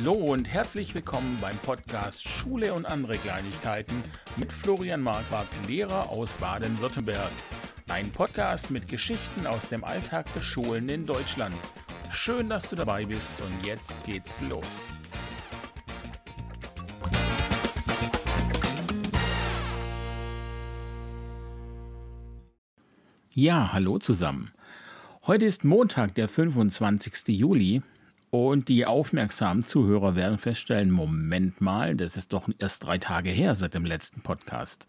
Hallo und herzlich willkommen beim Podcast Schule und andere Kleinigkeiten mit Florian Marquardt, Lehrer aus Baden-Württemberg. Ein Podcast mit Geschichten aus dem Alltag der Schulen in Deutschland. Schön, dass du dabei bist und jetzt geht's los. Ja, hallo zusammen. Heute ist Montag, der 25. Juli und die aufmerksamen Zuhörer werden feststellen, Moment mal, das ist doch erst drei Tage her seit dem letzten Podcast.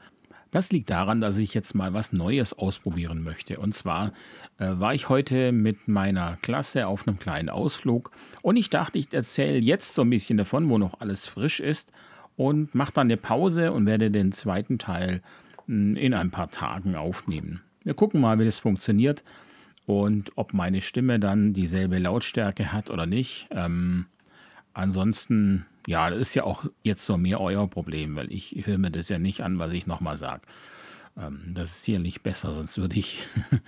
Das liegt daran, dass ich jetzt mal was Neues ausprobieren möchte. Und zwar äh, war ich heute mit meiner Klasse auf einem kleinen Ausflug und ich dachte, ich erzähle jetzt so ein bisschen davon, wo noch alles frisch ist und mache dann eine Pause und werde den zweiten Teil hm, in ein paar Tagen aufnehmen. Wir gucken mal, wie das funktioniert und ob meine Stimme dann dieselbe Lautstärke hat oder nicht. Ähm, ansonsten, ja, das ist ja auch jetzt so mehr euer Problem, weil ich höre mir das ja nicht an, was ich nochmal sage. Ähm, das ist hier nicht besser, sonst würde ich,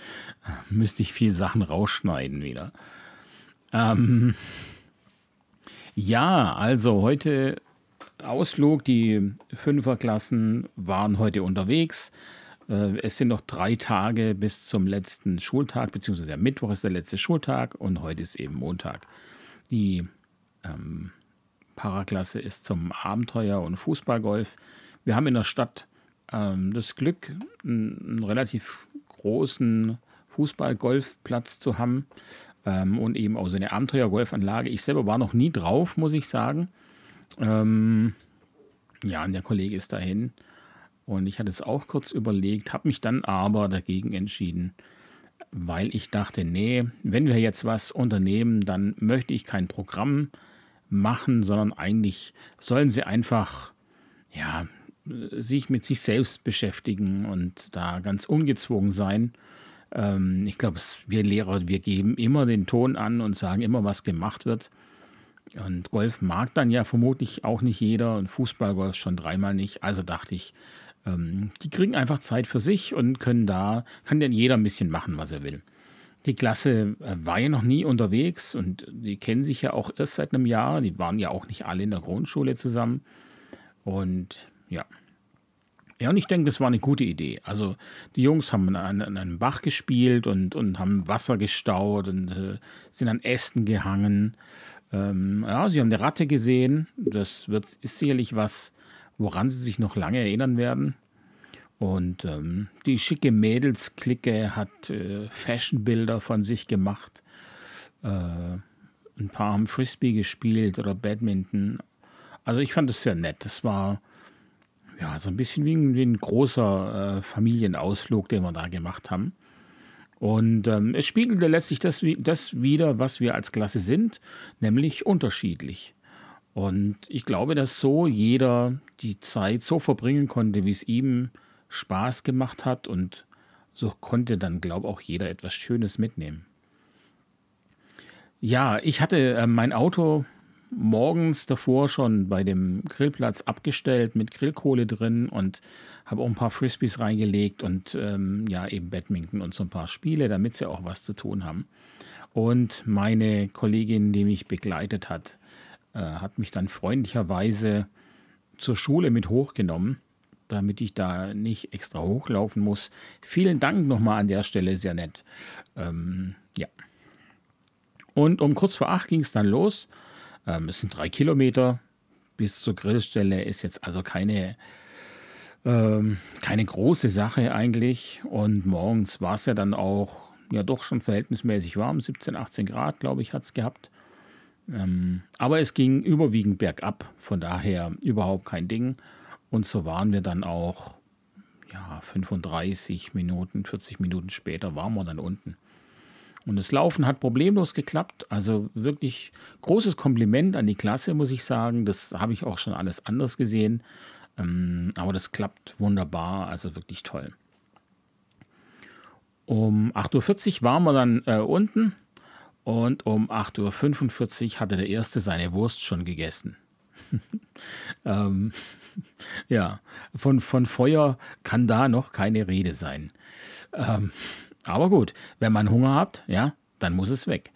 müsste ich viel Sachen rausschneiden wieder. Ähm, ja, also heute Ausflug, die Fünferklassen waren heute unterwegs. Äh, es sind noch drei Tage bis zum letzten Schultag, beziehungsweise der Mittwoch ist der letzte Schultag und heute ist eben Montag. Die ähm, Paraklasse ist zum Abenteuer- und Fußballgolf. Wir haben in der Stadt ähm, das Glück, einen, einen relativ großen Fußballgolfplatz zu haben ähm, und eben auch so eine Abenteuergolfanlage. Ich selber war noch nie drauf, muss ich sagen. Ähm, ja, und der Kollege ist dahin. Und ich hatte es auch kurz überlegt, habe mich dann aber dagegen entschieden, weil ich dachte, nee, wenn wir jetzt was unternehmen, dann möchte ich kein Programm machen, sondern eigentlich sollen sie einfach, ja, sich mit sich selbst beschäftigen und da ganz ungezwungen sein. Ähm, ich glaube, wir Lehrer, wir geben immer den Ton an und sagen immer, was gemacht wird. Und Golf mag dann ja vermutlich auch nicht jeder und Fußballgolf schon dreimal nicht. Also dachte ich, ähm, die kriegen einfach Zeit für sich und können da, kann denn jeder ein bisschen machen, was er will. Die Klasse äh, war ja noch nie unterwegs und die kennen sich ja auch erst seit einem Jahr. Die waren ja auch nicht alle in der Grundschule zusammen. Und ja. Ja, und ich denke, das war eine gute Idee. Also die Jungs haben an, an einem Bach gespielt und, und haben Wasser gestaut und äh, sind an Ästen gehangen. Ähm, ja, sie haben eine Ratte gesehen. Das wird, ist sicherlich was, woran sie sich noch lange erinnern werden. Und ähm, die schicke Mädelsklicke hat äh, Fashionbilder von sich gemacht. Äh, ein paar haben Frisbee gespielt oder Badminton. Also ich fand es sehr nett. Das war ja so ein bisschen wie ein, wie ein großer äh, Familienausflug, den wir da gemacht haben. Und ähm, es spiegelte letztlich das, das wieder, was wir als Klasse sind, nämlich unterschiedlich. Und ich glaube, dass so jeder die Zeit so verbringen konnte, wie es ihm Spaß gemacht hat. Und so konnte dann, glaube ich, auch jeder etwas Schönes mitnehmen. Ja, ich hatte äh, mein Auto morgens davor schon bei dem Grillplatz abgestellt mit Grillkohle drin und habe auch ein paar Frisbees reingelegt und ähm, ja, eben Badminton und so ein paar Spiele, damit sie auch was zu tun haben. Und meine Kollegin, die mich begleitet hat, äh, hat mich dann freundlicherweise zur Schule mit hochgenommen, damit ich da nicht extra hochlaufen muss. Vielen Dank nochmal an der Stelle, sehr nett. Ähm, ja. Und um kurz vor acht ging es dann los. Ähm, es sind drei Kilometer bis zur Grillstelle, ist jetzt also keine, ähm, keine große Sache eigentlich. Und morgens war es ja dann auch ja doch schon verhältnismäßig warm, 17, 18 Grad, glaube ich, hat es gehabt. Ähm, aber es ging überwiegend bergab, von daher überhaupt kein Ding. Und so waren wir dann auch, ja, 35 Minuten, 40 Minuten später waren wir dann unten. Und das Laufen hat problemlos geklappt. Also wirklich großes Kompliment an die Klasse, muss ich sagen. Das habe ich auch schon alles anders gesehen. Ähm, aber das klappt wunderbar, also wirklich toll. Um 8.40 Uhr waren wir dann äh, unten und um 8.45 Uhr hatte der Erste seine Wurst schon gegessen. ähm, ja, von, von Feuer kann da noch keine Rede sein. Ähm, aber gut, wenn man Hunger hat, ja, dann muss es weg.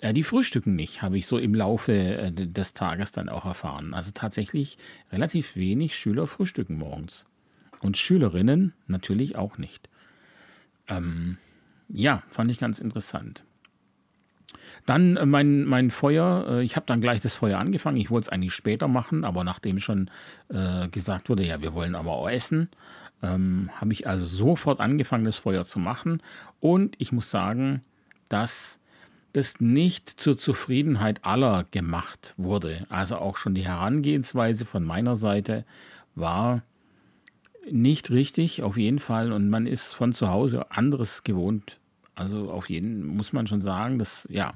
Äh, die frühstücken nicht, habe ich so im Laufe äh, des Tages dann auch erfahren. Also tatsächlich relativ wenig Schüler frühstücken morgens. Und Schülerinnen natürlich auch nicht. Ähm, ja, fand ich ganz interessant. Dann äh, mein, mein Feuer, äh, ich habe dann gleich das Feuer angefangen. Ich wollte es eigentlich später machen, aber nachdem schon äh, gesagt wurde, ja, wir wollen aber auch essen, ähm, habe ich also sofort angefangen, das Feuer zu machen. Und ich muss sagen, dass das nicht zur Zufriedenheit aller gemacht wurde. Also auch schon die Herangehensweise von meiner Seite war nicht richtig, auf jeden Fall. Und man ist von zu Hause anderes gewohnt. Also auf jeden muss man schon sagen, dass, ja,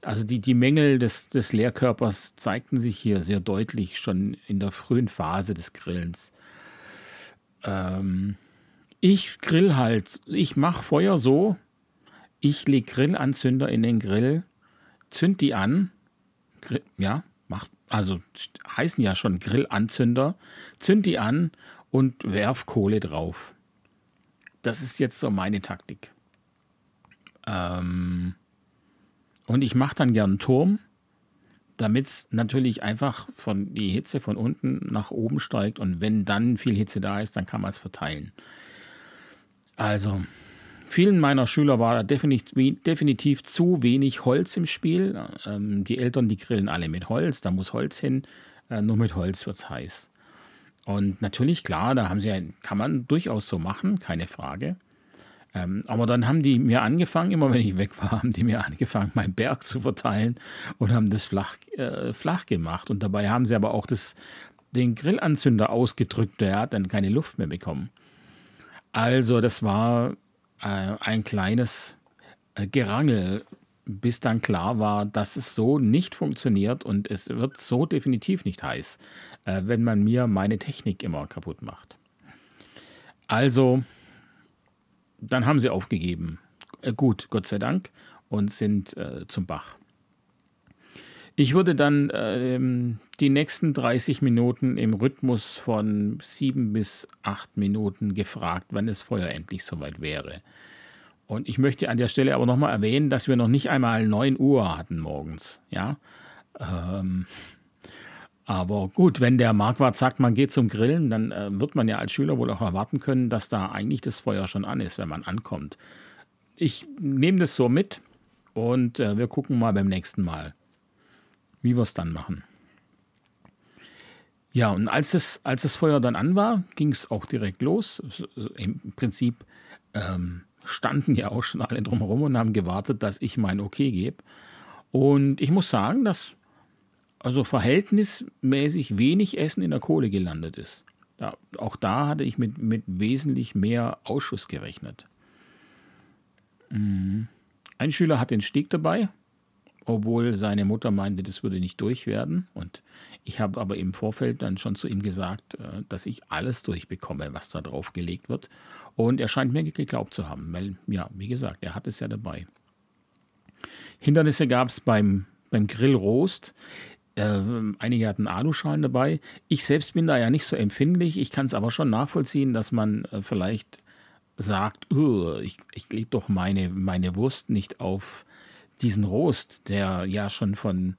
also die, die Mängel des, des Lehrkörpers zeigten sich hier sehr deutlich schon in der frühen Phase des Grillens. Ähm, ich grill halt, ich mache Feuer so, ich lege Grillanzünder in den Grill, zünd die an, Grill, ja, mach, also heißen ja schon Grillanzünder, zünd die an und werf Kohle drauf. Das ist jetzt so meine Taktik. Ähm, und ich mache dann gern einen Turm, damit es natürlich einfach von die Hitze von unten nach oben steigt und wenn dann viel Hitze da ist, dann kann man es verteilen. Also, vielen meiner Schüler war definitiv, definitiv zu wenig Holz im Spiel. Ähm, die Eltern, die grillen alle mit Holz, da muss Holz hin, äh, nur mit Holz wird es heiß. Und natürlich, klar, da haben sie, kann man durchaus so machen, keine Frage. Ähm, aber dann haben die mir angefangen, immer wenn ich weg war, haben die mir angefangen, meinen Berg zu verteilen und haben das flach, äh, flach gemacht. Und dabei haben sie aber auch das, den Grillanzünder ausgedrückt, der hat dann keine Luft mehr bekommen. Also das war äh, ein kleines äh, Gerangel, bis dann klar war, dass es so nicht funktioniert und es wird so definitiv nicht heiß, äh, wenn man mir meine Technik immer kaputt macht. Also dann haben sie aufgegeben. Äh, gut, Gott sei Dank, und sind äh, zum Bach. Ich wurde dann äh, die nächsten 30 Minuten im Rhythmus von sieben bis acht Minuten gefragt, wann das Feuer endlich soweit wäre. Und ich möchte an der Stelle aber nochmal erwähnen, dass wir noch nicht einmal 9 Uhr hatten morgens. Ja. Ähm, aber gut, wenn der Marquardt sagt, man geht zum Grillen, dann äh, wird man ja als Schüler wohl auch erwarten können, dass da eigentlich das Feuer schon an ist, wenn man ankommt. Ich nehme das so mit und äh, wir gucken mal beim nächsten Mal, wie wir es dann machen. Ja, und als das, als das Feuer dann an war, ging es auch direkt los. Im Prinzip ähm, standen ja auch schon alle drumherum und haben gewartet, dass ich mein Okay gebe. Und ich muss sagen, dass also verhältnismäßig wenig Essen in der Kohle gelandet ist. Ja, auch da hatte ich mit, mit wesentlich mehr Ausschuss gerechnet. Mhm. Ein Schüler hat den Stieg dabei, obwohl seine Mutter meinte, das würde nicht durch werden. Und ich habe aber im Vorfeld dann schon zu ihm gesagt, äh, dass ich alles durchbekomme, was da drauf gelegt wird. Und er scheint mir geglaubt zu haben, weil, ja, wie gesagt, er hat es ja dabei. Hindernisse gab es beim, beim Grillrost. Äh, einige hatten Aluschalen dabei. Ich selbst bin da ja nicht so empfindlich. Ich kann es aber schon nachvollziehen, dass man äh, vielleicht sagt, ich, ich lege doch meine, meine Wurst nicht auf diesen Rost, der ja schon von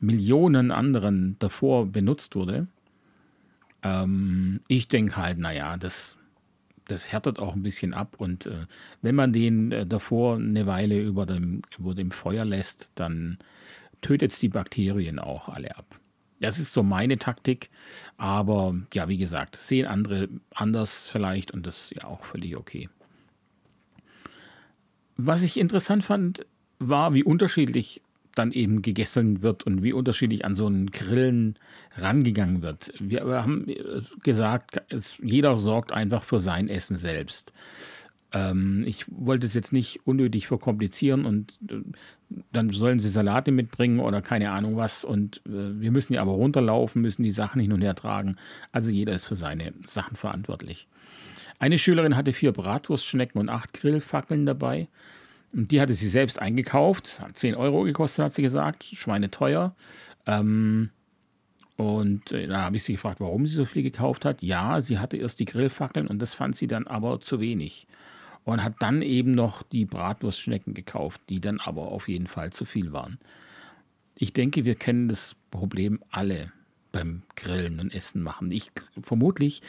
Millionen anderen davor benutzt wurde. Ähm, ich denke halt, naja, das, das härtet auch ein bisschen ab und äh, wenn man den äh, davor eine Weile über dem, über dem Feuer lässt, dann tötet die Bakterien auch alle ab. Das ist so meine Taktik, aber ja, wie gesagt, sehen andere anders vielleicht und das ist ja auch völlig okay. Was ich interessant fand, war, wie unterschiedlich dann eben gegessen wird und wie unterschiedlich an so einen Grillen rangegangen wird. Wir haben gesagt, jeder sorgt einfach für sein Essen selbst. Ähm, ich wollte es jetzt nicht unnötig verkomplizieren und äh, dann sollen sie Salate mitbringen oder keine Ahnung was. Und äh, wir müssen ja aber runterlaufen, müssen die Sachen hin und her tragen. Also jeder ist für seine Sachen verantwortlich. Eine Schülerin hatte vier Bratwurstschnecken und acht Grillfackeln dabei. Die hatte sie selbst eingekauft. Hat 10 Euro gekostet, hat sie gesagt. Schweine teuer. Ähm, und äh, da habe ich sie gefragt, warum sie so viel gekauft hat. Ja, sie hatte erst die Grillfackeln und das fand sie dann aber zu wenig. Und hat dann eben noch die Bratwurstschnecken gekauft, die dann aber auf jeden Fall zu viel waren. Ich denke, wir kennen das Problem alle beim Grillen und Essen machen. Ich vermutlich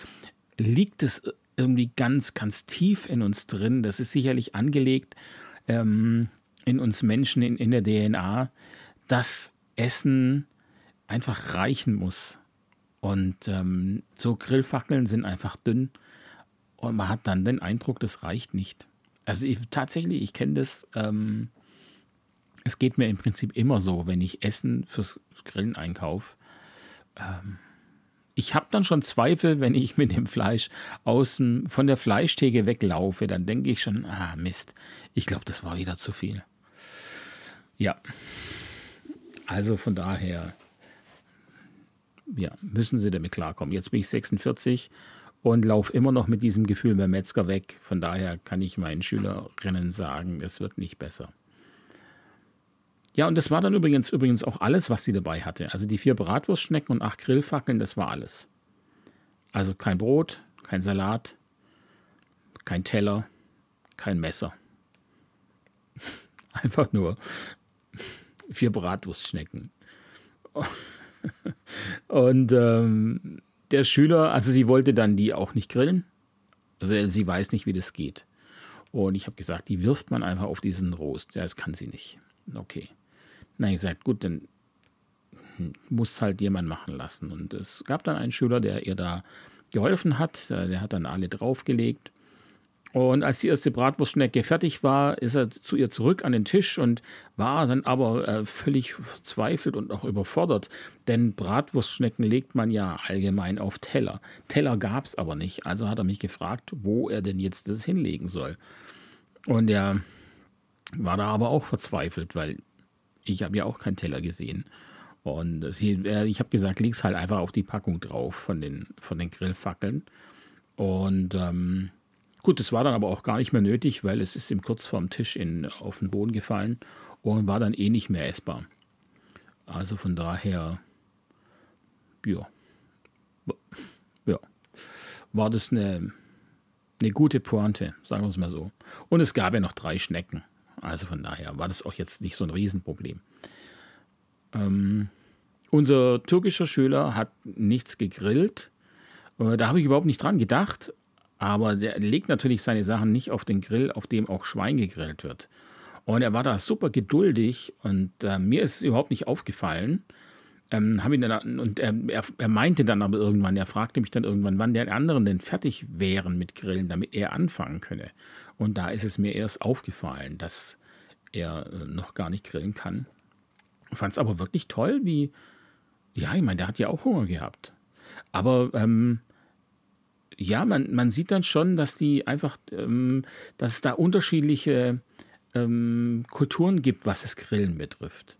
liegt es irgendwie ganz, ganz tief in uns drin. Das ist sicherlich angelegt ähm, in uns Menschen, in, in der DNA, dass Essen einfach reichen muss. Und ähm, so Grillfackeln sind einfach dünn und man hat dann den Eindruck, das reicht nicht. Also ich, tatsächlich, ich kenne das. Ähm, es geht mir im Prinzip immer so, wenn ich Essen fürs Grillen einkaufe. Ähm, ich habe dann schon Zweifel, wenn ich mit dem Fleisch aus von der Fleischtheke weglaufe. Dann denke ich schon, ah Mist, ich glaube, das war wieder zu viel. Ja, also von daher, ja, müssen Sie damit klarkommen. Jetzt bin ich 46 und laufe immer noch mit diesem Gefühl beim Metzger weg. Von daher kann ich meinen Schülerinnen sagen, es wird nicht besser. Ja, und das war dann übrigens, übrigens auch alles, was sie dabei hatte. Also die vier Bratwurstschnecken und acht Grillfackeln, das war alles. Also kein Brot, kein Salat, kein Teller, kein Messer. Einfach nur vier Bratwurstschnecken. Und ähm, der Schüler, also sie wollte dann die auch nicht grillen, weil sie weiß nicht, wie das geht. Und ich habe gesagt, die wirft man einfach auf diesen Rost. Ja, das kann sie nicht. Okay. Na, ich sagte, gut, dann muss halt jemand machen lassen. Und es gab dann einen Schüler, der ihr da geholfen hat. Der hat dann alle draufgelegt. Und als die erste Bratwurstschnecke fertig war, ist er zu ihr zurück an den Tisch und war dann aber äh, völlig verzweifelt und auch überfordert. Denn Bratwurstschnecken legt man ja allgemein auf Teller. Teller gab es aber nicht. Also hat er mich gefragt, wo er denn jetzt das hinlegen soll. Und er war da aber auch verzweifelt, weil ich habe ja auch keinen Teller gesehen. Und sie, ich habe gesagt, leg es halt einfach auf die Packung drauf von den, von den Grillfackeln. Und ähm, gut, das war dann aber auch gar nicht mehr nötig, weil es ist ihm kurz vorm Tisch in, auf den Boden gefallen und war dann eh nicht mehr essbar. Also von daher, ja, ja, war das eine, eine gute Pointe, sagen wir es mal so. Und es gab ja noch drei Schnecken. Also von daher war das auch jetzt nicht so ein Riesenproblem. Ähm, unser türkischer Schüler hat nichts gegrillt. Äh, da habe ich überhaupt nicht dran gedacht. Aber der legt natürlich seine Sachen nicht auf den Grill, auf dem auch Schwein gegrillt wird. Und er war da super geduldig und äh, mir ist es überhaupt nicht aufgefallen. Ähm, ihn dann, und er, er, er, meinte dann aber irgendwann, er fragte mich dann irgendwann, wann der anderen denn fertig wären mit Grillen, damit er anfangen könne. Und da ist es mir erst aufgefallen, dass er äh, noch gar nicht grillen kann. Fand es aber wirklich toll, wie, ja, ich meine, der hat ja auch Hunger gehabt. Aber ähm, ja, man, man sieht dann schon, dass die einfach, ähm, dass es da unterschiedliche ähm, Kulturen gibt, was das Grillen betrifft.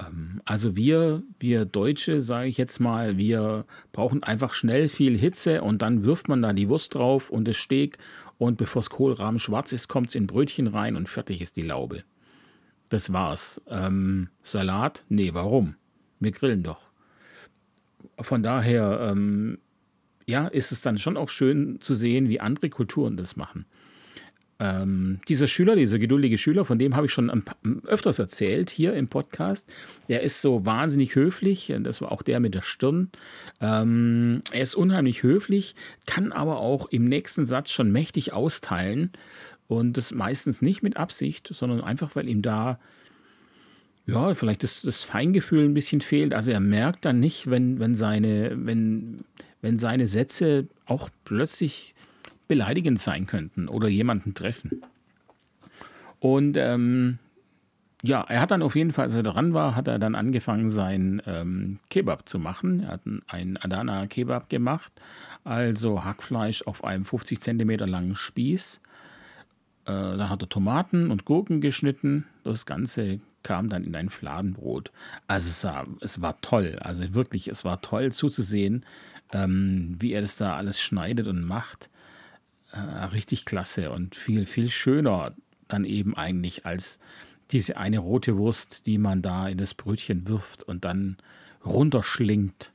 Ähm, also wir, wir Deutsche, sage ich jetzt mal, wir brauchen einfach schnell viel Hitze und dann wirft man da die Wurst drauf und das Steak und bevor das Kohlrahmen schwarz ist, kommt es in Brötchen rein und fertig ist die Laube. Das war's. Ähm, Salat? Nee, warum? Wir grillen doch. Von daher, ähm, ja, ist es dann schon auch schön zu sehen, wie andere Kulturen das machen. Ähm, dieser Schüler, dieser geduldige Schüler, von dem habe ich schon öfters erzählt hier im Podcast. Der ist so wahnsinnig höflich. Das war auch der mit der Stirn. Ähm, er ist unheimlich höflich, kann aber auch im nächsten Satz schon mächtig austeilen. Und das meistens nicht mit Absicht, sondern einfach, weil ihm da ja, vielleicht das, das Feingefühl ein bisschen fehlt. Also er merkt dann nicht, wenn, wenn, seine, wenn, wenn seine Sätze auch plötzlich beleidigend sein könnten oder jemanden treffen. Und ähm, ja, er hat dann auf jeden Fall, als er dran war, hat er dann angefangen, sein ähm, Kebab zu machen. Er hat einen Adana Kebab gemacht, also Hackfleisch auf einem 50 Zentimeter langen Spieß. Äh, da hat er Tomaten und Gurken geschnitten. Das Ganze kam dann in ein Fladenbrot. Also es war, es war toll, also wirklich, es war toll zuzusehen, ähm, wie er das da alles schneidet und macht äh, richtig klasse und viel, viel schöner dann eben eigentlich als diese eine rote Wurst, die man da in das Brötchen wirft und dann runterschlingt.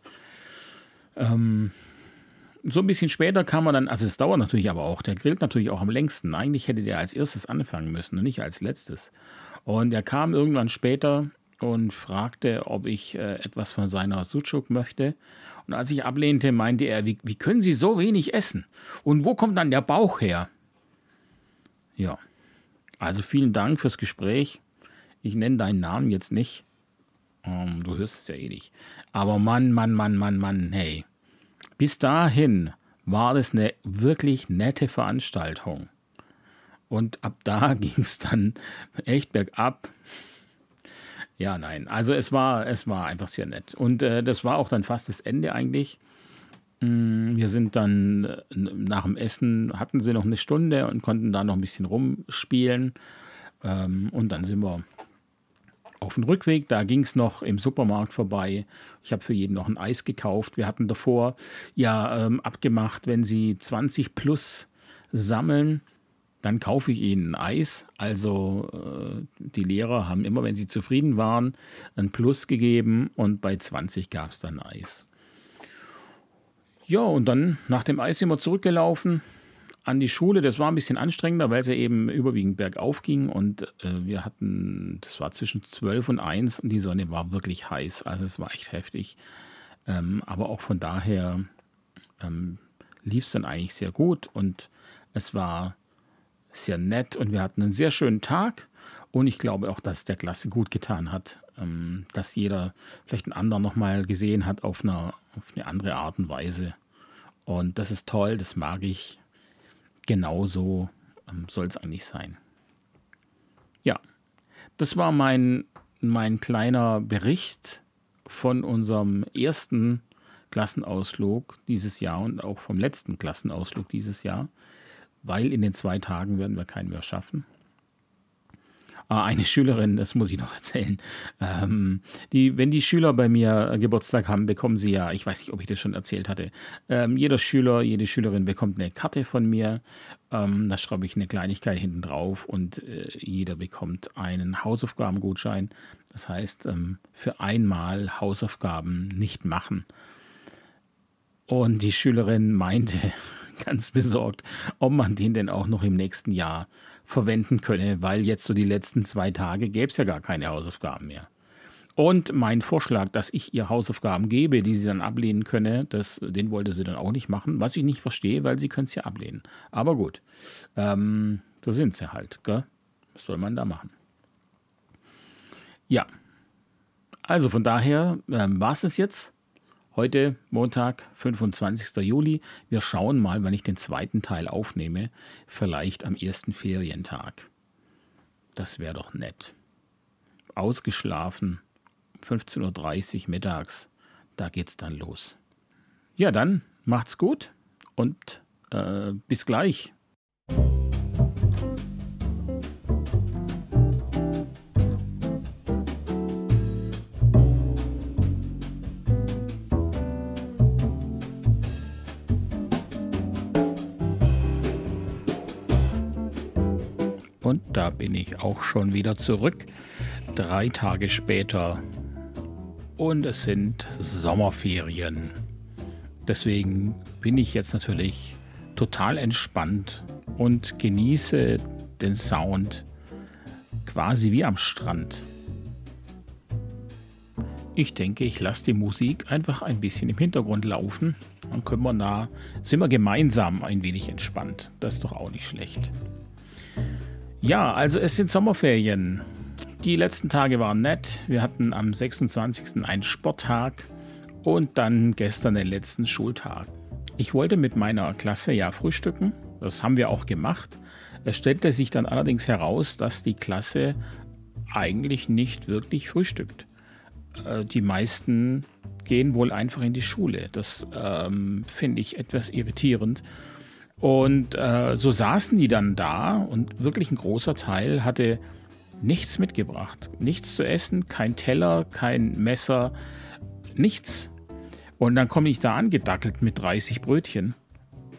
Ähm, so ein bisschen später kam er dann, also es dauert natürlich aber auch, der grillt natürlich auch am längsten. Eigentlich hätte der als erstes anfangen müssen und nicht als letztes. Und er kam irgendwann später und fragte, ob ich äh, etwas von seiner Sucuk möchte. Und als ich ablehnte, meinte er, wie, wie können Sie so wenig essen? Und wo kommt dann der Bauch her? Ja, also vielen Dank fürs Gespräch. Ich nenne deinen Namen jetzt nicht. Ähm, du hörst es ja eh nicht. Aber Mann, Mann, Mann, Mann, Mann, hey. Bis dahin war das eine wirklich nette Veranstaltung. Und ab da ging es dann echt bergab. Ja, nein. Also es war, es war einfach sehr nett. Und äh, das war auch dann fast das Ende eigentlich. Mm, wir sind dann äh, nach dem Essen, hatten sie noch eine Stunde und konnten da noch ein bisschen rumspielen. Ähm, und dann sind wir auf dem Rückweg, da ging es noch im Supermarkt vorbei. Ich habe für jeden noch ein Eis gekauft. Wir hatten davor ja ähm, abgemacht, wenn sie 20 plus sammeln, dann kaufe ich ihnen Eis. Also äh, die Lehrer haben immer, wenn sie zufrieden waren, ein Plus gegeben und bei 20 gab es dann Eis. Ja, und dann nach dem Eis sind wir zurückgelaufen an die Schule. Das war ein bisschen anstrengender, weil es ja eben überwiegend bergauf ging und äh, wir hatten, das war zwischen 12 und 1 und die Sonne war wirklich heiß. Also es war echt heftig. Ähm, aber auch von daher ähm, lief es dann eigentlich sehr gut und es war sehr nett und wir hatten einen sehr schönen Tag. Und ich glaube auch, dass es der Klasse gut getan hat, ähm, dass jeder vielleicht einen anderen nochmal gesehen hat auf, einer, auf eine andere Art und Weise. Und das ist toll, das mag ich. Genauso ähm, soll es eigentlich sein. Ja, das war mein, mein kleiner Bericht von unserem ersten Klassenausflug dieses Jahr und auch vom letzten Klassenausflug dieses Jahr weil in den zwei Tagen werden wir keinen mehr schaffen. Ah, eine Schülerin, das muss ich noch erzählen. Ähm, die, wenn die Schüler bei mir Geburtstag haben, bekommen sie ja, ich weiß nicht, ob ich das schon erzählt hatte, ähm, jeder Schüler, jede Schülerin bekommt eine Karte von mir. Ähm, da schreibe ich eine Kleinigkeit hinten drauf und äh, jeder bekommt einen Hausaufgabengutschein. Das heißt, ähm, für einmal Hausaufgaben nicht machen. Und die Schülerin meinte, ganz besorgt, ob man den denn auch noch im nächsten Jahr verwenden könne, weil jetzt so die letzten zwei Tage gäbe es ja gar keine Hausaufgaben mehr. Und mein Vorschlag, dass ich ihr Hausaufgaben gebe, die sie dann ablehnen könne, das, den wollte sie dann auch nicht machen, was ich nicht verstehe, weil sie können es ja ablehnen. Aber gut, ähm, so sind sie halt. Gell? Was soll man da machen? Ja, also von daher ähm, war es jetzt Heute Montag, 25. Juli. Wir schauen mal, wann ich den zweiten Teil aufnehme. Vielleicht am ersten Ferientag. Das wäre doch nett. Ausgeschlafen, 15.30 Uhr mittags. Da geht's dann los. Ja, dann macht's gut und äh, bis gleich. Da bin ich auch schon wieder zurück. Drei Tage später. Und es sind Sommerferien. Deswegen bin ich jetzt natürlich total entspannt und genieße den Sound quasi wie am Strand. Ich denke, ich lasse die Musik einfach ein bisschen im Hintergrund laufen. Dann können wir da, sind wir gemeinsam ein wenig entspannt. Das ist doch auch nicht schlecht. Ja, also es sind Sommerferien. Die letzten Tage waren nett. Wir hatten am 26. einen Sporttag und dann gestern den letzten Schultag. Ich wollte mit meiner Klasse ja frühstücken. Das haben wir auch gemacht. Es stellte sich dann allerdings heraus, dass die Klasse eigentlich nicht wirklich frühstückt. Äh, die meisten gehen wohl einfach in die Schule. Das ähm, finde ich etwas irritierend. Und äh, so saßen die dann da und wirklich ein großer Teil hatte nichts mitgebracht. Nichts zu essen, kein Teller, kein Messer, nichts. Und dann komme ich da angedackelt mit 30 Brötchen,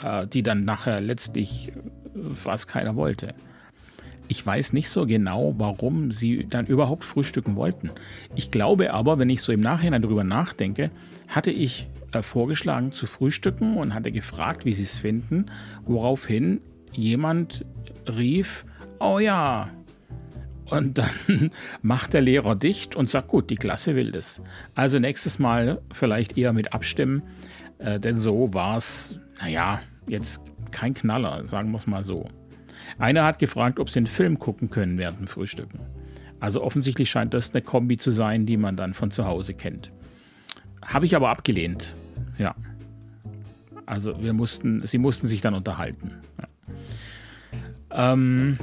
äh, die dann nachher letztlich äh, fast keiner wollte. Ich weiß nicht so genau, warum sie dann überhaupt frühstücken wollten. Ich glaube aber, wenn ich so im Nachhinein darüber nachdenke, hatte ich vorgeschlagen zu frühstücken und hatte gefragt, wie sie es finden, woraufhin jemand rief, oh ja. Und dann macht der Lehrer dicht und sagt, gut, die Klasse will das. Also nächstes Mal vielleicht eher mit abstimmen, äh, denn so war es, naja, jetzt kein Knaller, sagen wir es mal so. Einer hat gefragt, ob sie einen Film gucken können während dem Frühstücken. Also offensichtlich scheint das eine Kombi zu sein, die man dann von zu Hause kennt. Habe ich aber abgelehnt. Ja. Also wir mussten, sie mussten sich dann unterhalten. Ja, ähm,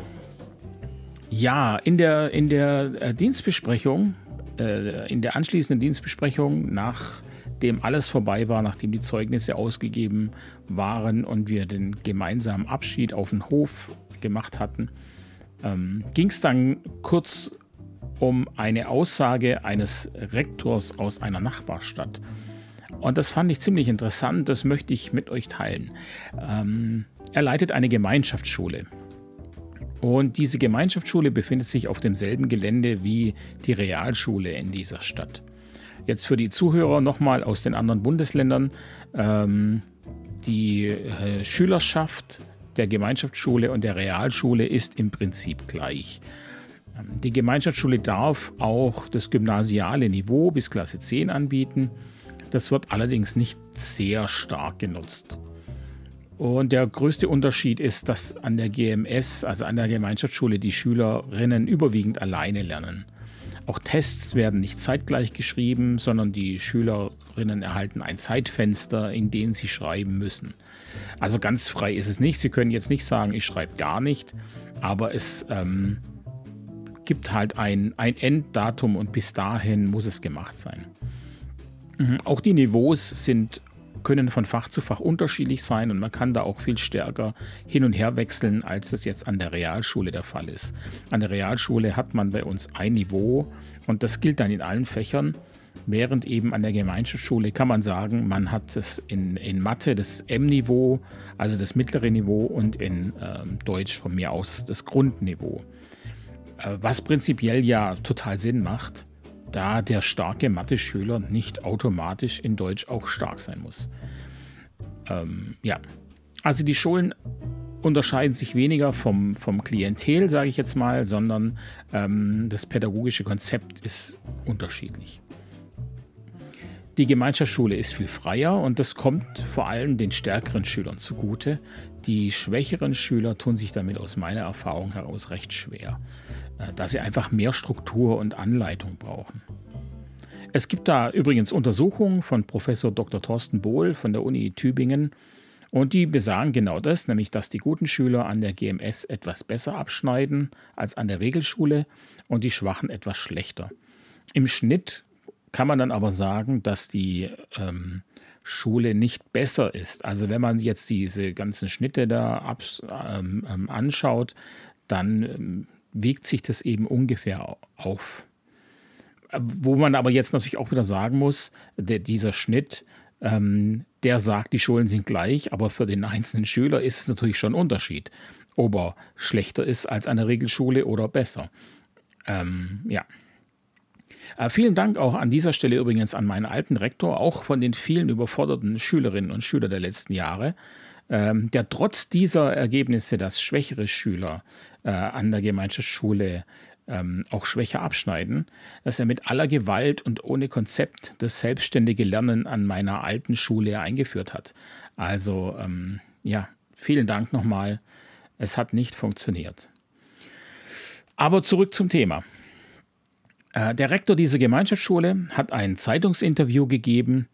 ja in der, in der äh, Dienstbesprechung, äh, in der anschließenden Dienstbesprechung, nachdem alles vorbei war, nachdem die Zeugnisse ausgegeben waren und wir den gemeinsamen Abschied auf den Hof gemacht hatten, ähm, ging es dann kurz um eine Aussage eines Rektors aus einer Nachbarstadt. Und das fand ich ziemlich interessant, das möchte ich mit euch teilen. Ähm, er leitet eine Gemeinschaftsschule. Und diese Gemeinschaftsschule befindet sich auf demselben Gelände wie die Realschule in dieser Stadt. Jetzt für die Zuhörer nochmal aus den anderen Bundesländern. Ähm, die äh, Schülerschaft der Gemeinschaftsschule und der Realschule ist im Prinzip gleich. Die Gemeinschaftsschule darf auch das gymnasiale Niveau bis Klasse 10 anbieten. Das wird allerdings nicht sehr stark genutzt. Und der größte Unterschied ist, dass an der GMS, also an der Gemeinschaftsschule, die Schülerinnen überwiegend alleine lernen. Auch Tests werden nicht zeitgleich geschrieben, sondern die Schülerinnen erhalten ein Zeitfenster, in dem sie schreiben müssen. Also ganz frei ist es nicht. Sie können jetzt nicht sagen, ich schreibe gar nicht, aber es ähm, gibt halt ein, ein Enddatum und bis dahin muss es gemacht sein. Mhm. Auch die Niveaus sind können von Fach zu Fach unterschiedlich sein und man kann da auch viel stärker hin und her wechseln, als es jetzt an der Realschule der Fall ist. An der Realschule hat man bei uns ein Niveau und das gilt dann in allen Fächern, während eben an der Gemeinschaftsschule kann man sagen, man hat es in, in Mathe das M-Niveau, also das mittlere Niveau und in äh, Deutsch von mir aus das Grundniveau. Äh, was prinzipiell ja total Sinn macht, da der starke Mathe-Schüler nicht automatisch in Deutsch auch stark sein muss. Ähm, ja, also die Schulen unterscheiden sich weniger vom, vom Klientel, sage ich jetzt mal, sondern ähm, das pädagogische Konzept ist unterschiedlich. Die Gemeinschaftsschule ist viel freier und das kommt vor allem den stärkeren Schülern zugute. Die schwächeren Schüler tun sich damit aus meiner Erfahrung heraus recht schwer. Äh, da sie einfach mehr Struktur und Anleitung brauchen. Es gibt da übrigens Untersuchungen von Professor Dr. Thorsten Bohl von der Uni Tübingen und die besagen genau das, nämlich dass die guten Schüler an der GMS etwas besser abschneiden als an der Regelschule und die Schwachen etwas schlechter. Im Schnitt kann man dann aber sagen, dass die ähm, Schule nicht besser ist. Also wenn man jetzt diese ganzen Schnitte da ähm, ähm, anschaut, dann ähm, wiegt sich das eben ungefähr auf. Wo man aber jetzt natürlich auch wieder sagen muss, der, dieser Schnitt, ähm, der sagt, die Schulen sind gleich, aber für den einzelnen Schüler ist es natürlich schon ein Unterschied, ob er schlechter ist als eine Regelschule oder besser. Ähm, ja. Äh, vielen Dank auch an dieser Stelle übrigens an meinen alten Rektor, auch von den vielen überforderten Schülerinnen und Schülern der letzten Jahre, ähm, der trotz dieser Ergebnisse, dass schwächere Schüler äh, an der Gemeinschaftsschule ähm, auch schwächer abschneiden, dass er mit aller Gewalt und ohne Konzept das selbstständige Lernen an meiner alten Schule eingeführt hat. Also ähm, ja, vielen Dank nochmal. Es hat nicht funktioniert. Aber zurück zum Thema. Äh, der Rektor dieser Gemeinschaftsschule hat ein Zeitungsinterview gegeben,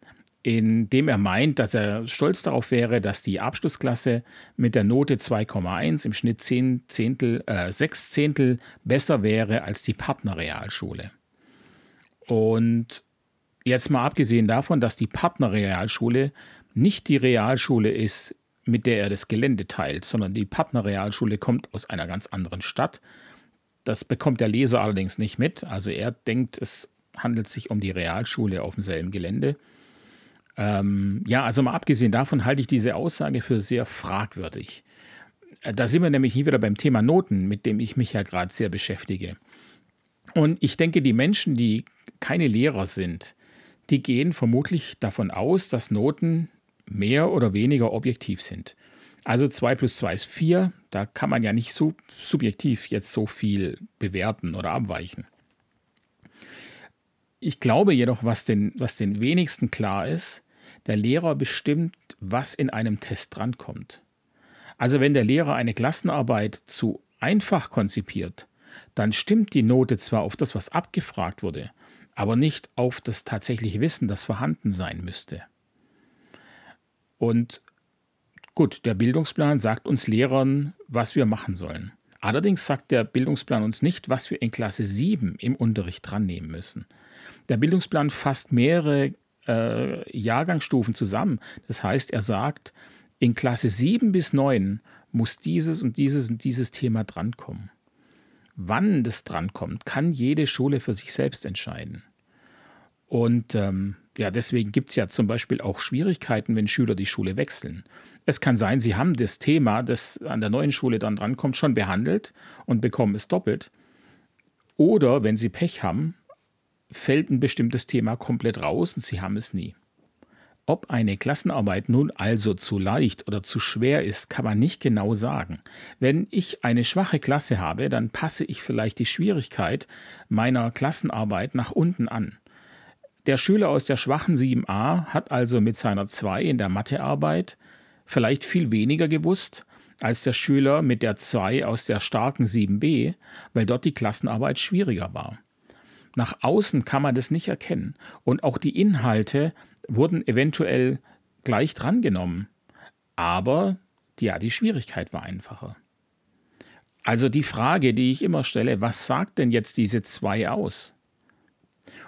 in dem er meint, dass er stolz darauf wäre, dass die Abschlussklasse mit der Note 2,1 im Schnitt 10 Zehntel, äh, 6 Zehntel besser wäre als die Partnerrealschule. Und jetzt mal abgesehen davon, dass die Partnerrealschule nicht die Realschule ist, mit der er das Gelände teilt, sondern die Partnerrealschule kommt aus einer ganz anderen Stadt. Das bekommt der Leser allerdings nicht mit. Also er denkt, es handelt sich um die Realschule auf demselben Gelände. Ähm, ja, also mal abgesehen davon halte ich diese Aussage für sehr fragwürdig. Äh, da sind wir nämlich hier wieder beim Thema Noten, mit dem ich mich ja gerade sehr beschäftige. Und ich denke, die Menschen, die keine Lehrer sind, die gehen vermutlich davon aus, dass Noten mehr oder weniger objektiv sind. Also 2 plus 2 ist 4, da kann man ja nicht so subjektiv jetzt so viel bewerten oder abweichen. Ich glaube jedoch, was den, was den wenigsten klar ist, der Lehrer bestimmt, was in einem Test drankommt. Also wenn der Lehrer eine Klassenarbeit zu einfach konzipiert, dann stimmt die Note zwar auf das, was abgefragt wurde, aber nicht auf das tatsächliche Wissen, das vorhanden sein müsste. Und gut, der Bildungsplan sagt uns Lehrern, was wir machen sollen. Allerdings sagt der Bildungsplan uns nicht, was wir in Klasse 7 im Unterricht dran nehmen müssen. Der Bildungsplan fasst mehrere äh, Jahrgangsstufen zusammen. Das heißt, er sagt, in Klasse 7 bis 9 muss dieses und dieses und dieses Thema drankommen. Wann das drankommt, kann jede Schule für sich selbst entscheiden. Und ähm, ja, deswegen gibt es ja zum Beispiel auch Schwierigkeiten, wenn Schüler die Schule wechseln. Es kann sein, sie haben das Thema, das an der neuen Schule dann drankommt, schon behandelt und bekommen es doppelt. Oder wenn sie Pech haben, fällt ein bestimmtes Thema komplett raus und sie haben es nie. Ob eine Klassenarbeit nun also zu leicht oder zu schwer ist, kann man nicht genau sagen. Wenn ich eine schwache Klasse habe, dann passe ich vielleicht die Schwierigkeit meiner Klassenarbeit nach unten an. Der Schüler aus der schwachen 7a hat also mit seiner 2 in der Mathearbeit vielleicht viel weniger gewusst als der Schüler mit der 2 aus der starken 7b, weil dort die Klassenarbeit schwieriger war. Nach außen kann man das nicht erkennen. Und auch die Inhalte wurden eventuell gleich drangenommen. Aber ja, die Schwierigkeit war einfacher. Also die Frage, die ich immer stelle, was sagt denn jetzt diese zwei aus?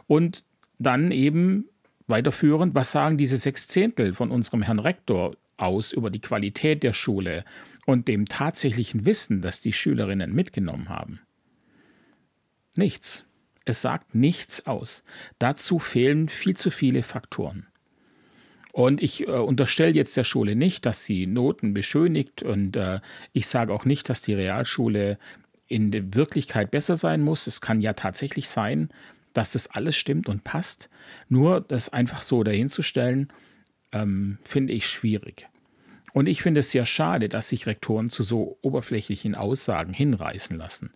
Und dann eben weiterführend, was sagen diese sechs Zehntel von unserem Herrn Rektor aus über die Qualität der Schule und dem tatsächlichen Wissen, das die Schülerinnen mitgenommen haben? Nichts. Es sagt nichts aus. Dazu fehlen viel zu viele Faktoren. Und ich äh, unterstelle jetzt der Schule nicht, dass sie Noten beschönigt und äh, ich sage auch nicht, dass die Realschule in der Wirklichkeit besser sein muss. Es kann ja tatsächlich sein, dass das alles stimmt und passt. Nur das einfach so dahinzustellen, ähm, finde ich schwierig. Und ich finde es sehr schade, dass sich Rektoren zu so oberflächlichen Aussagen hinreißen lassen.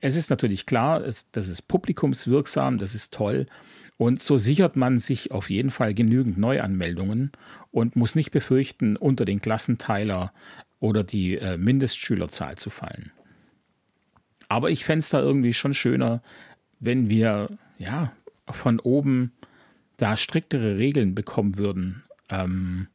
Es ist natürlich klar, es, das ist publikumswirksam, das ist toll. Und so sichert man sich auf jeden Fall genügend Neuanmeldungen und muss nicht befürchten, unter den Klassenteiler oder die äh, Mindestschülerzahl zu fallen. Aber ich fände es da irgendwie schon schöner, wenn wir ja von oben da striktere Regeln bekommen würden. Ähm,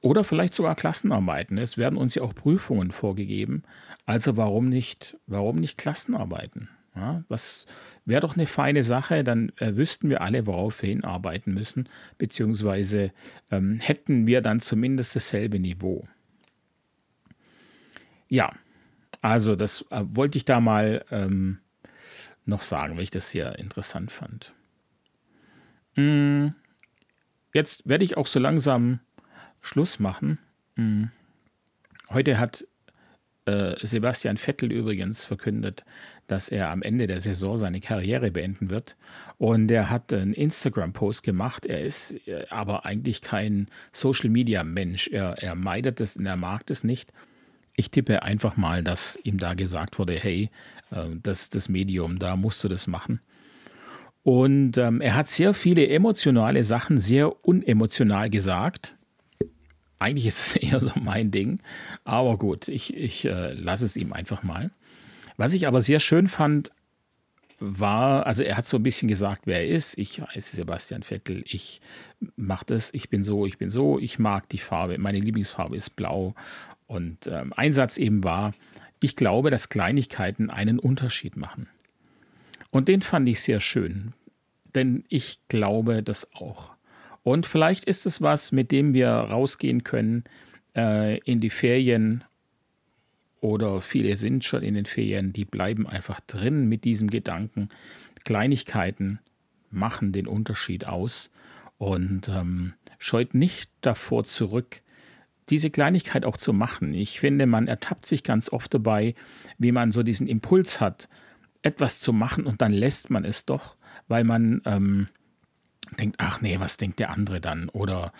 oder vielleicht sogar Klassenarbeiten. Es werden uns ja auch Prüfungen vorgegeben. Also warum nicht, warum nicht Klassenarbeiten? Ja, was wäre doch eine feine Sache, dann äh, wüssten wir alle, worauf wir hinarbeiten müssen, beziehungsweise ähm, hätten wir dann zumindest dasselbe Niveau. Ja, also das äh, wollte ich da mal ähm, noch sagen, weil ich das sehr interessant fand. Mm, jetzt werde ich auch so langsam Schluss machen. Mhm. Heute hat äh, Sebastian Vettel übrigens verkündet, dass er am Ende der Saison seine Karriere beenden wird. Und er hat einen Instagram-Post gemacht. Er ist äh, aber eigentlich kein Social-Media-Mensch. Er, er meidet es und er mag es nicht. Ich tippe einfach mal, dass ihm da gesagt wurde, hey, äh, das das Medium, da musst du das machen. Und ähm, er hat sehr viele emotionale Sachen sehr unemotional gesagt. Eigentlich ist es eher so mein Ding. Aber gut, ich, ich äh, lasse es ihm einfach mal. Was ich aber sehr schön fand, war, also er hat so ein bisschen gesagt, wer er ist. Ich heiße Sebastian Vettel, ich mache das, ich bin so, ich bin so, ich mag die Farbe, meine Lieblingsfarbe ist blau. Und ähm, ein Satz eben war, ich glaube, dass Kleinigkeiten einen Unterschied machen. Und den fand ich sehr schön, denn ich glaube das auch. Und vielleicht ist es was, mit dem wir rausgehen können äh, in die Ferien oder viele sind schon in den Ferien, die bleiben einfach drin mit diesem Gedanken. Kleinigkeiten machen den Unterschied aus und ähm, scheut nicht davor zurück, diese Kleinigkeit auch zu machen. Ich finde, man ertappt sich ganz oft dabei, wie man so diesen Impuls hat, etwas zu machen und dann lässt man es doch, weil man ähm, denkt, ach nee, was denkt der andere dann? Oder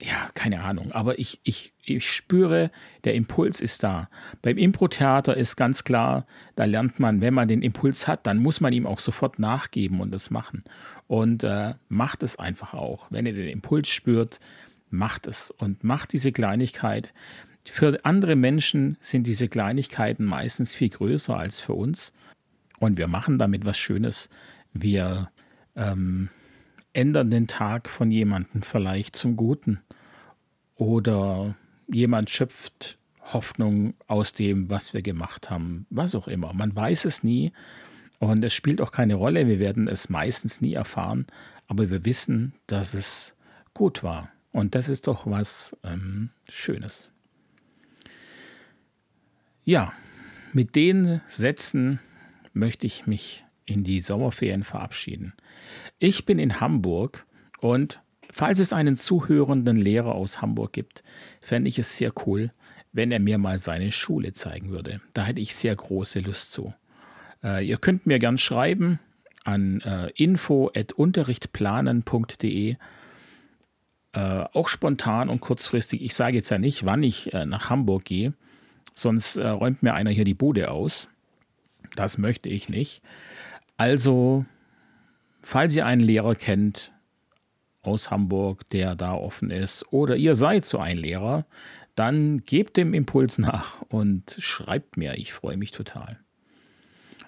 ja, keine Ahnung. Aber ich, ich, ich spüre, der Impuls ist da. Beim Impro-Theater ist ganz klar, da lernt man, wenn man den Impuls hat, dann muss man ihm auch sofort nachgeben und das machen. Und äh, macht es einfach auch. Wenn ihr den Impuls spürt, macht es und macht diese Kleinigkeit. Für andere Menschen sind diese Kleinigkeiten meistens viel größer als für uns. Und wir machen damit was Schönes. Wir ähm, ändern den Tag von jemandem vielleicht zum Guten. Oder jemand schöpft Hoffnung aus dem, was wir gemacht haben, was auch immer. Man weiß es nie und es spielt auch keine Rolle. Wir werden es meistens nie erfahren, aber wir wissen, dass es gut war. Und das ist doch was ähm, Schönes. Ja, mit den Sätzen möchte ich mich in die Sommerferien verabschieden. Ich bin in Hamburg und falls es einen zuhörenden Lehrer aus Hamburg gibt, fände ich es sehr cool, wenn er mir mal seine Schule zeigen würde. Da hätte ich sehr große Lust zu. Äh, ihr könnt mir gern schreiben an äh, info.unterrichtplanen.de. Äh, auch spontan und kurzfristig. Ich sage jetzt ja nicht, wann ich äh, nach Hamburg gehe, sonst äh, räumt mir einer hier die Bude aus. Das möchte ich nicht. Also, falls ihr einen Lehrer kennt aus Hamburg, der da offen ist, oder ihr seid so ein Lehrer, dann gebt dem Impuls nach und schreibt mir. Ich freue mich total.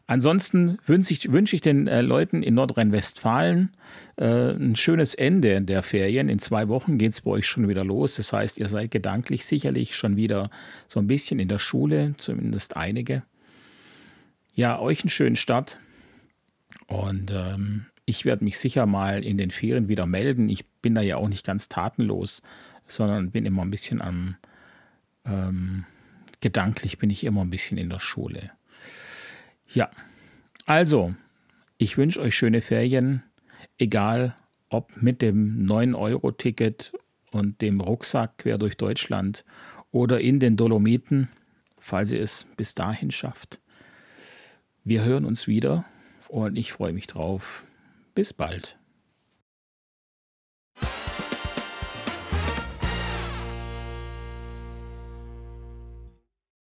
Ansonsten wünsche ich, wünsche ich den äh, Leuten in Nordrhein-Westfalen äh, ein schönes Ende der Ferien. In zwei Wochen geht es bei euch schon wieder los. Das heißt, ihr seid gedanklich sicherlich schon wieder so ein bisschen in der Schule, zumindest einige. Ja, euch einen schönen Start. Und ähm, ich werde mich sicher mal in den Ferien wieder melden. Ich bin da ja auch nicht ganz tatenlos, sondern bin immer ein bisschen am, ähm, gedanklich bin ich immer ein bisschen in der Schule. Ja, also, ich wünsche euch schöne Ferien, egal ob mit dem 9-Euro-Ticket und dem Rucksack quer durch Deutschland oder in den Dolomiten, falls ihr es bis dahin schafft. Wir hören uns wieder und ich freue mich drauf. Bis bald.